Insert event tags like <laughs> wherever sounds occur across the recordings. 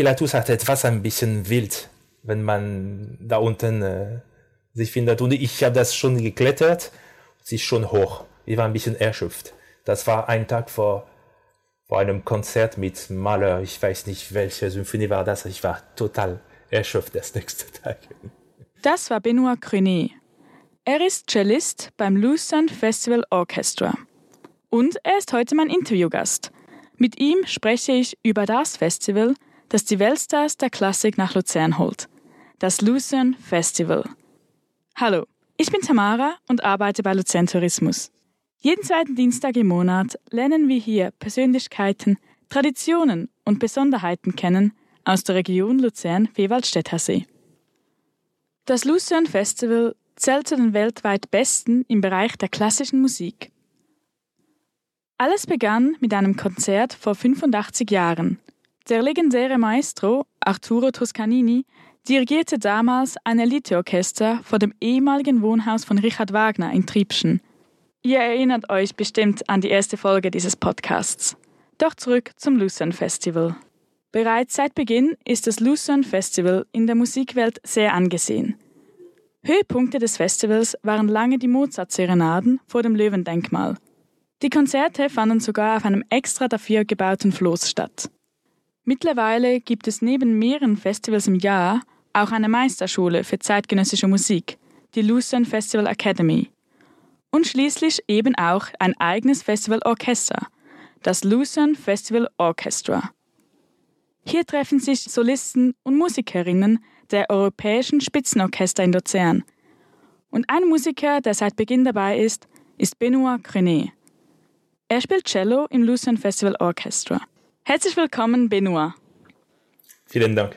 Pilatus hat etwas ein bisschen wild, wenn man da unten äh, sich findet. Und ich habe das schon geklettert, es ist schon hoch. Ich war ein bisschen erschöpft. Das war ein Tag vor, vor einem Konzert mit Mahler. Ich weiß nicht, welche Symphonie war das. Ich war total erschöpft das nächste Tag. Das war Benoit Crunet. Er ist Cellist beim Lucerne Festival Orchestra. Und er ist heute mein Interviewgast. Mit ihm spreche ich über das Festival, das die Weltstars der Klassik nach Luzern holt. Das Lucerne Festival. Hallo, ich bin Tamara und arbeite bei Luzern Tourismus. Jeden zweiten Dienstag im Monat lernen wir hier Persönlichkeiten, Traditionen und Besonderheiten kennen aus der Region Luzern-Vewaldstättersee. Das Lucerne Festival zählt zu den weltweit besten im Bereich der klassischen Musik. Alles begann mit einem Konzert vor 85 Jahren. Der legendäre Maestro Arturo Toscanini dirigierte damals ein Eliteorchester vor dem ehemaligen Wohnhaus von Richard Wagner in Triebschen. Ihr erinnert euch bestimmt an die erste Folge dieses Podcasts. Doch zurück zum Lucerne Festival. Bereits seit Beginn ist das Lucerne Festival in der Musikwelt sehr angesehen. Höhepunkte des Festivals waren lange die Mozart-Serenaden vor dem Löwendenkmal. Die Konzerte fanden sogar auf einem extra dafür gebauten Floß statt. Mittlerweile gibt es neben mehreren Festivals im Jahr auch eine Meisterschule für zeitgenössische Musik, die Lucerne Festival Academy. Und schließlich eben auch ein eigenes Festivalorchester, das Lucerne Festival Orchestra. Hier treffen sich Solisten und Musikerinnen der europäischen Spitzenorchester in Luzern. Und ein Musiker, der seit Beginn dabei ist, ist Benoit Crenet. Er spielt Cello im Lucerne Festival Orchestra. Herzlich willkommen, Benoit. Vielen Dank.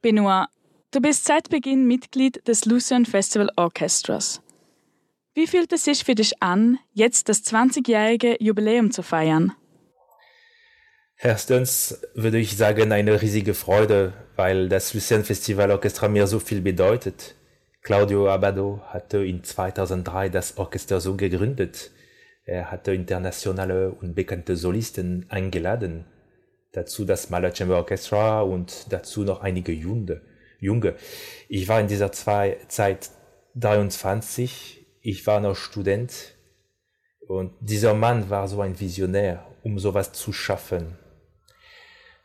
Benoit, du bist seit Beginn Mitglied des Lucerne Festival Orchestras. Wie fühlt es sich für dich an, jetzt das 20-jährige Jubiläum zu feiern? Erstens würde ich sagen, eine riesige Freude, weil das Lucerne Festival Orchestra mir so viel bedeutet. Claudio Abado hatte in 2003 das Orchester so gegründet. Er hatte internationale und bekannte Solisten eingeladen dazu das Mahler Chamber Orchestra und dazu noch einige Junge. Junge. Ich war in dieser zwei, Zeit 23, ich war noch Student und dieser Mann war so ein Visionär, um sowas zu schaffen.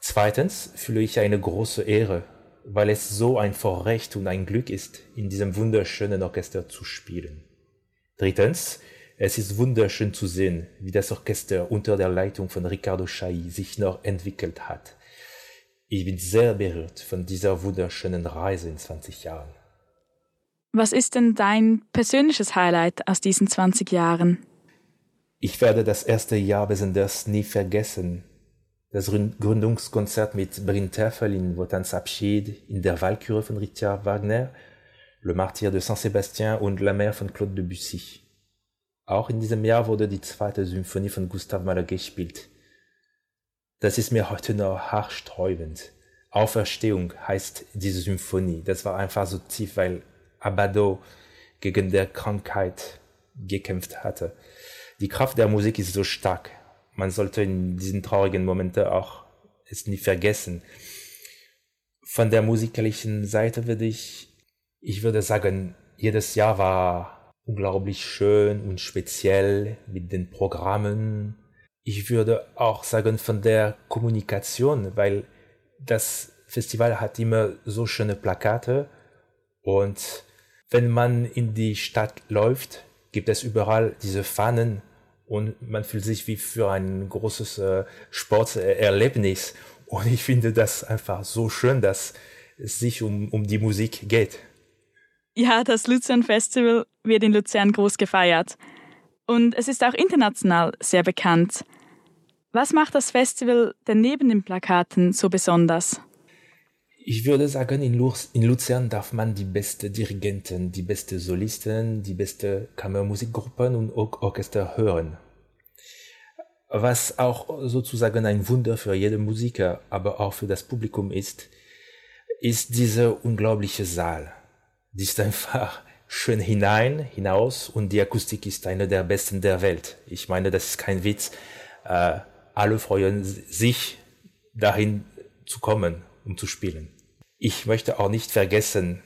Zweitens fühle ich eine große Ehre, weil es so ein Vorrecht und ein Glück ist, in diesem wunderschönen Orchester zu spielen. Drittens es ist wunderschön zu sehen, wie das Orchester unter der Leitung von Riccardo Schai sich noch entwickelt hat. Ich bin sehr berührt von dieser wunderschönen Reise in 20 Jahren. Was ist denn dein persönliches Highlight aus diesen 20 Jahren? Ich werde das erste Jahr besonders nie vergessen. Das Gründungskonzert mit Brinterfel in Wotans Abschied, in der Walküre von Richard Wagner, Le Martyr de Saint-Sébastien und La Mer von Claude Debussy. Auch in diesem Jahr wurde die zweite Symphonie von Gustav Mahler gespielt. Das ist mir heute noch haarsträubend. Auferstehung heißt diese Symphonie. Das war einfach so tief, weil Abado gegen der Krankheit gekämpft hatte. Die Kraft der Musik ist so stark. Man sollte in diesen traurigen Momenten auch es nie vergessen. Von der musikalischen Seite würde ich, ich würde sagen, jedes Jahr war unglaublich schön und speziell mit den Programmen. Ich würde auch sagen von der Kommunikation, weil das Festival hat immer so schöne Plakate und wenn man in die Stadt läuft, gibt es überall diese Fahnen und man fühlt sich wie für ein großes äh, Sporterlebnis. Und ich finde das einfach so schön, dass es sich um, um die Musik geht. Ja, das Luzern Festival wird in Luzern groß gefeiert. Und es ist auch international sehr bekannt. Was macht das Festival denn neben den Plakaten so besonders? Ich würde sagen, in, Luzern darf man die beste Dirigenten, die beste Solisten, die beste Kammermusikgruppen und Orchester hören. Was auch sozusagen ein Wunder für jeden Musiker, aber auch für das Publikum ist, ist dieser unglaubliche Saal. Die ist einfach schön hinein, hinaus und die Akustik ist eine der besten der Welt. Ich meine, das ist kein Witz. Äh, alle freuen sich, dahin zu kommen, um zu spielen. Ich möchte auch nicht vergessen,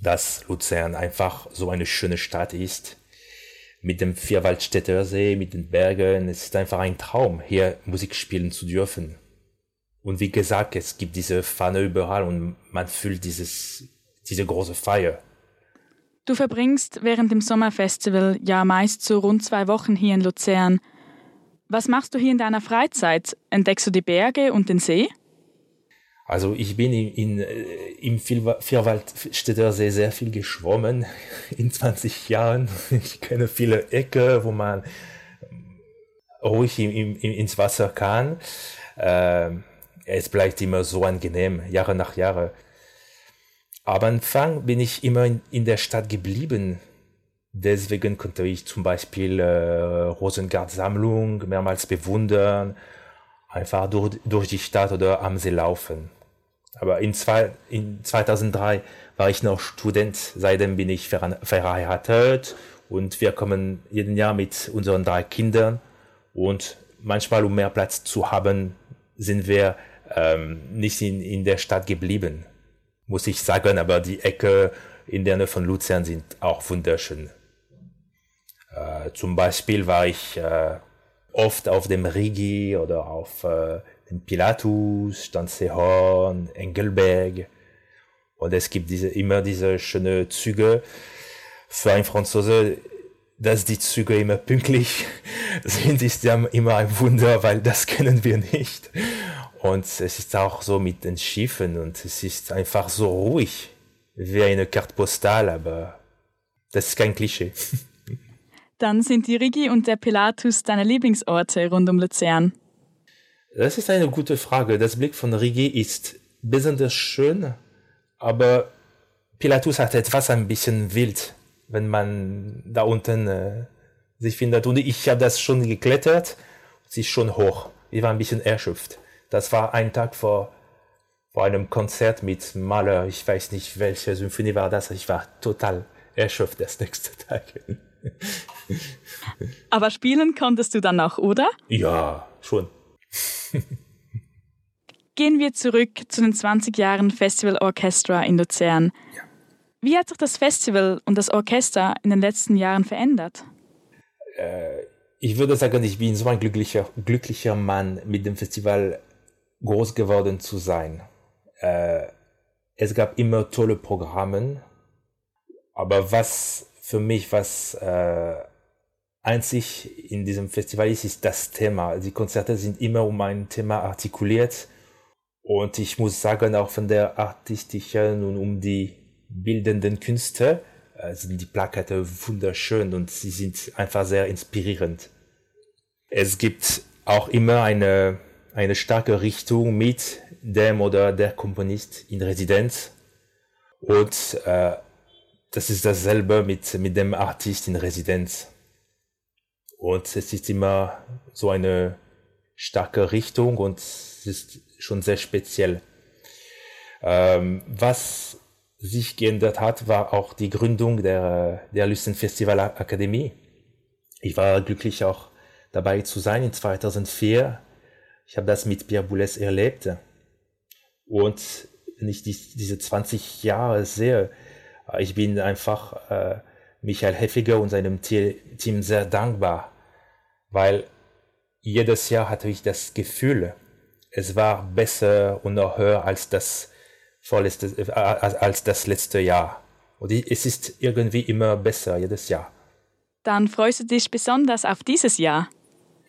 dass Luzern einfach so eine schöne Stadt ist. Mit dem Vierwaldstätter See, mit den Bergen. Es ist einfach ein Traum, hier Musik spielen zu dürfen. Und wie gesagt, es gibt diese Fahne überall und man fühlt dieses, diese große Feier. Du verbringst während dem Sommerfestival ja meist so rund zwei Wochen hier in Luzern. Was machst du hier in deiner Freizeit? Entdeckst du die Berge und den See? Also ich bin in, in, äh, im Vierwaldstätter See sehr viel geschwommen <laughs> in 20 Jahren. Ich kenne viele Ecken, wo man ruhig in, in, ins Wasser kann. Ähm, es bleibt immer so angenehm, Jahre nach Jahre. Am Anfang bin ich immer in, in der Stadt geblieben. Deswegen konnte ich zum Beispiel äh, Rosengart-Sammlung mehrmals bewundern, einfach durch, durch die Stadt oder am See laufen. Aber in, zwei, in 2003 war ich noch Student, seitdem bin ich verheiratet und wir kommen jeden Jahr mit unseren drei Kindern und manchmal, um mehr Platz zu haben, sind wir ähm, nicht in, in der Stadt geblieben, muss ich sagen, aber die Ecke in der Nähe von Luzern sind auch wunderschön. Äh, zum Beispiel war ich äh, oft auf dem Rigi oder auf äh, dem Pilatus, Stanzehorn, Engelberg. Und es gibt diese, immer diese schönen Züge. Für einen Franzose, dass die Züge immer pünktlich <laughs> sind, ist ja immer ein Wunder, weil das kennen wir nicht. Und es ist auch so mit den Schiffen und es ist einfach so ruhig, wie eine Karte postal, aber das ist kein Klischee. <laughs> Dann sind die Rigi und der Pilatus deine Lieblingsorte rund um Luzern. Das ist eine gute Frage. Das Blick von Rigi ist besonders schön, aber Pilatus hat etwas ein bisschen wild, wenn man da unten äh, sich findet. Und ich habe das schon geklettert. Es ist schon hoch. Ich war ein bisschen erschöpft. Das war ein Tag vor, vor einem Konzert mit Mahler. Ich weiß nicht, welche Symphonie war das. Ich war total erschöpft das nächste Tag. <laughs> Aber spielen konntest du dann auch, oder? Ja, schon. Gehen wir zurück zu den 20 Jahren Festival Orchestra in Luzern. Ja. Wie hat sich das Festival und das Orchester in den letzten Jahren verändert? Äh, ich würde sagen, ich bin so ein glücklicher, glücklicher Mann, mit dem Festival groß geworden zu sein. Äh, es gab immer tolle Programme, aber was für mich, was äh, einzig in diesem Festival ist, ist das Thema. Die Konzerte sind immer um ein Thema artikuliert und ich muss sagen, auch von der artistischen und um die bildenden Künste äh, sind die Plakate wunderschön und sie sind einfach sehr inspirierend. Es gibt auch immer eine, eine starke Richtung mit dem oder der Komponist in Residenz und äh, das ist dasselbe mit, mit dem Artist in Residenz. Und es ist immer so eine starke Richtung und es ist schon sehr speziell. Ähm, was sich geändert hat, war auch die Gründung der, der Lüsten Festival Akademie. Ich war glücklich auch dabei zu sein in 2004. Ich habe das mit Pierre Boulez erlebt. Und wenn ich die, diese 20 Jahre sehe, ich bin einfach äh, Michael Heffiger und seinem Team sehr dankbar, weil jedes Jahr hatte ich das Gefühl, es war besser und noch höher als das vorletzte, äh, als das letzte Jahr. Und es ist irgendwie immer besser jedes Jahr. Dann freust du dich besonders auf dieses Jahr.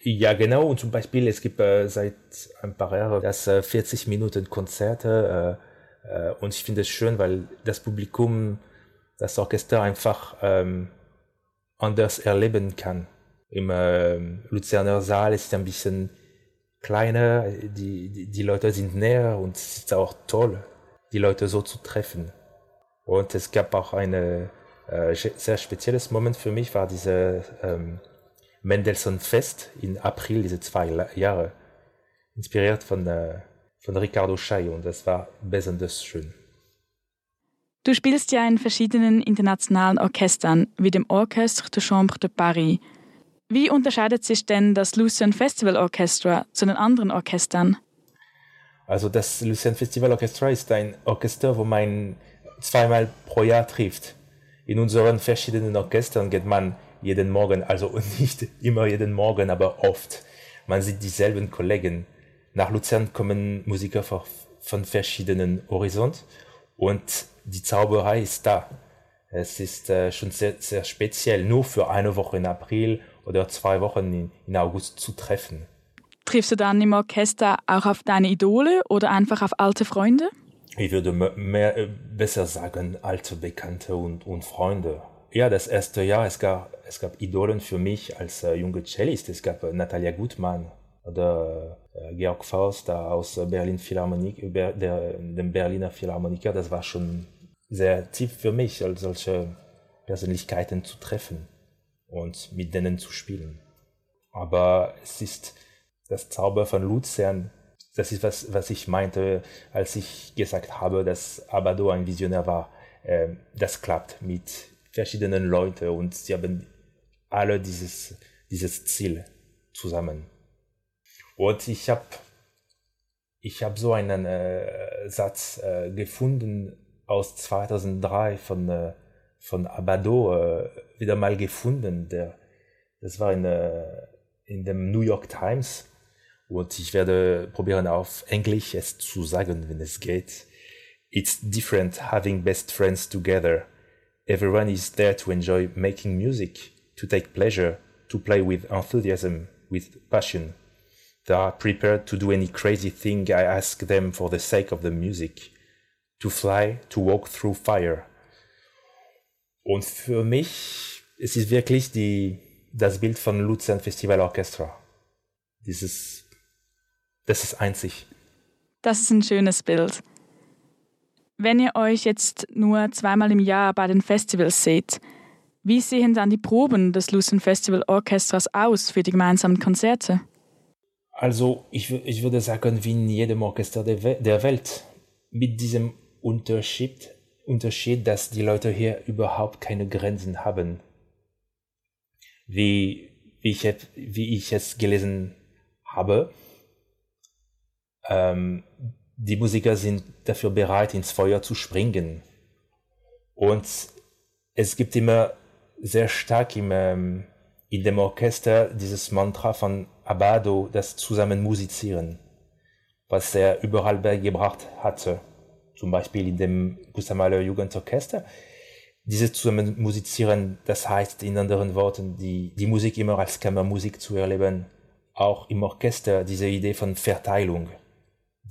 Ja, genau. Und zum Beispiel, es gibt äh, seit ein paar Jahren das äh, 40 Minuten Konzerte. Äh, äh, und ich finde es schön, weil das Publikum das Orchester einfach ähm, anders erleben kann. Im äh, Luzerner Saal ist es ein bisschen kleiner, die, die, die Leute sind näher und es ist auch toll, die Leute so zu treffen. Und es gab auch ein äh, sehr spezielles Moment für mich, war diese ähm, Mendelssohn Fest in April, diese zwei Jahre, inspiriert von, äh, von Ricardo Schei und das war besonders schön. Du spielst ja in verschiedenen internationalen Orchestern, wie dem Orchestre de Chambre de Paris. Wie unterscheidet sich denn das Lucerne Festival Orchestra zu den anderen Orchestern? Also das Lucerne Festival Orchestra ist ein Orchester, wo man zweimal pro Jahr trifft. In unseren verschiedenen Orchestern geht man jeden Morgen, also <laughs> nicht immer jeden Morgen, aber oft. Man sieht dieselben Kollegen. Nach Luzern kommen Musiker von verschiedenen Horizont und die Zauberei ist da. Es ist äh, schon sehr, sehr speziell, nur für eine Woche in April oder zwei Wochen in, in August zu treffen. Triffst du dann im Orchester auch auf deine Idole oder einfach auf alte Freunde? Ich würde mehr, äh, besser sagen, alte Bekannte und, und Freunde. Ja, das erste Jahr, es gab, es gab Idolen für mich als äh, junge Cellist. Es gab äh, Natalia Gutmann oder äh, Georg Faust aus Berlin Philharmonik, der, dem Berliner Philharmoniker. Das war schon sehr tief für mich, als solche Persönlichkeiten zu treffen und mit denen zu spielen. Aber es ist das Zauber von Luzern, das ist was, was ich meinte, als ich gesagt habe, dass Abado ein Visionär war. Ähm, das klappt mit verschiedenen Leuten und sie haben alle dieses, dieses Ziel zusammen. Und ich habe ich hab so einen äh, Satz äh, gefunden aus 2003 von, äh, von Abado äh, wieder mal gefunden. Der, das war in, äh, in dem New York Times. Und ich werde probieren auf Englisch es zu sagen, wenn es geht. It's different having best friends together. Everyone is there to enjoy making music, to take pleasure, to play with enthusiasm, with passion. They are prepared to do any crazy thing I ask them for the sake of the music to fly, to walk through fire. Und für mich, es ist wirklich die, das Bild von Luzern Festival Orchestra. Dieses, das ist einzig. Das ist ein schönes Bild. Wenn ihr euch jetzt nur zweimal im Jahr bei den Festivals seht, wie sehen dann die Proben des Luzern Festival Orchestras aus für die gemeinsamen Konzerte? Also ich, ich würde sagen, wie in jedem Orchester der, der Welt, mit diesem Unterschied, Unterschied, dass die Leute hier überhaupt keine Grenzen haben. Wie, wie, ich, wie ich es gelesen habe, ähm, die Musiker sind dafür bereit, ins Feuer zu springen. Und es gibt immer sehr stark im, ähm, in dem Orchester dieses Mantra von Abado, das zusammen musizieren, was er überall beigebracht hatte zum Beispiel in dem Gustav Mahler Jugendorchester. Dieses zusammen musizieren, das heißt in anderen Worten, die, die Musik immer als Kammermusik zu erleben, auch im Orchester, diese Idee von Verteilung,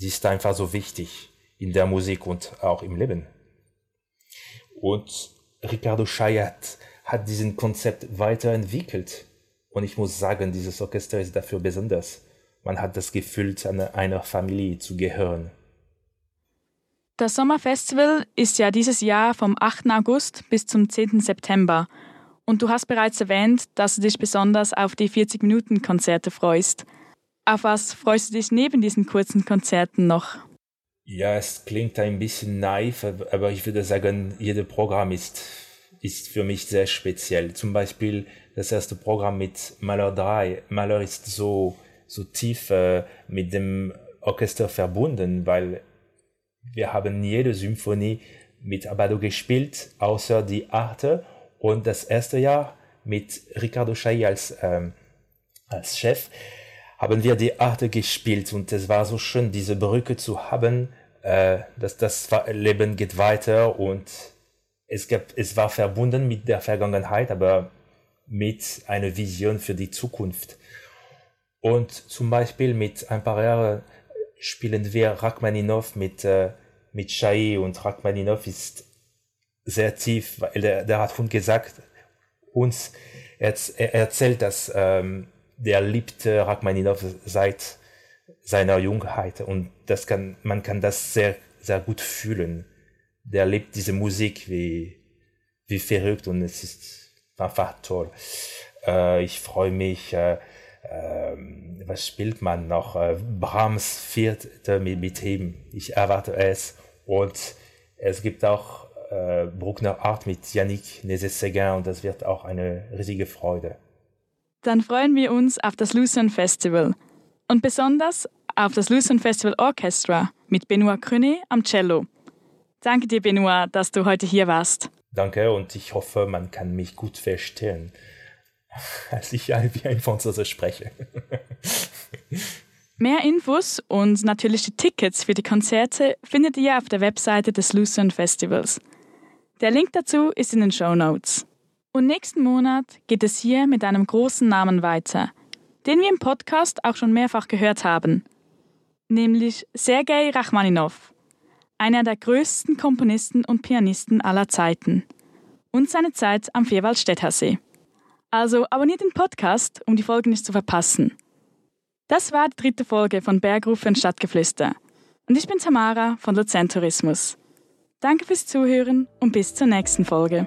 die ist einfach so wichtig in der Musik und auch im Leben. Und Ricardo Schayat hat diesen Konzept weiterentwickelt. Und ich muss sagen, dieses Orchester ist dafür besonders. Man hat das Gefühl, zu einer Familie zu gehören. Das Sommerfestival ist ja dieses Jahr vom 8. August bis zum 10. September. Und du hast bereits erwähnt, dass du dich besonders auf die 40-Minuten-Konzerte freust. Auf was freust du dich neben diesen kurzen Konzerten noch? Ja, es klingt ein bisschen naiv, aber ich würde sagen, jedes Programm ist, ist für mich sehr speziell. Zum Beispiel das erste Programm mit Maler 3. Maler ist so, so tief äh, mit dem Orchester verbunden, weil wir haben jede Symphonie mit Abado gespielt, außer die achte und das erste Jahr mit Ricardo Chailly als, ähm, als Chef haben wir die achte gespielt und es war so schön, diese Brücke zu haben, äh, dass das Leben geht weiter und es, gab, es war verbunden mit der Vergangenheit, aber mit einer Vision für die Zukunft. Und zum Beispiel mit ein paar Jahren spielen wir Rachmaninov mit, äh, mit Shai und Rachmaninov ist sehr tief, weil der, der hat schon gesagt, uns, er, er erzählt, dass ähm, der liebte Rachmaninov seit seiner Jungheit und das kann, man kann das sehr, sehr gut fühlen. Der liebt diese Musik wie, wie verrückt und es ist einfach toll. Äh, ich freue mich, äh, ähm, was spielt man noch? Äh, Brahms vierte mit, mit ihm. Ich erwarte es. Und es gibt auch äh, Bruckner Art mit Yannick Nézet-Séguin und das wird auch eine riesige Freude. Dann freuen wir uns auf das Lucerne Festival und besonders auf das Lucerne Festival Orchestra mit Benoit Crenet am Cello. Danke dir, Benoit, dass du heute hier warst. Danke und ich hoffe, man kann mich gut verstehen, <laughs> als ich wie ein Franzose spreche. <laughs> Mehr Infos und natürlich die Tickets für die Konzerte findet ihr auf der Webseite des Lucerne Festivals. Der Link dazu ist in den Show Notes. Und nächsten Monat geht es hier mit einem großen Namen weiter, den wir im Podcast auch schon mehrfach gehört haben, nämlich Sergei Rachmaninov, einer der größten Komponisten und Pianisten aller Zeiten und seine Zeit am Vierwaldstätter See. Also abonniert den Podcast, um die Folge nicht zu verpassen. Das war die dritte Folge von Bergrufe und Stadtgeflüster. Und ich bin Tamara von Luzern Tourismus. Danke fürs Zuhören und bis zur nächsten Folge.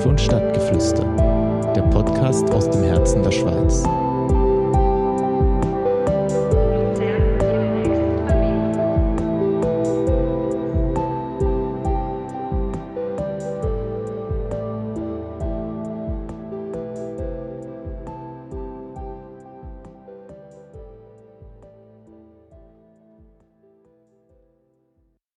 Bergrufe und Stadtgeflüster. Der Podcast aus dem Herzen der Schweiz.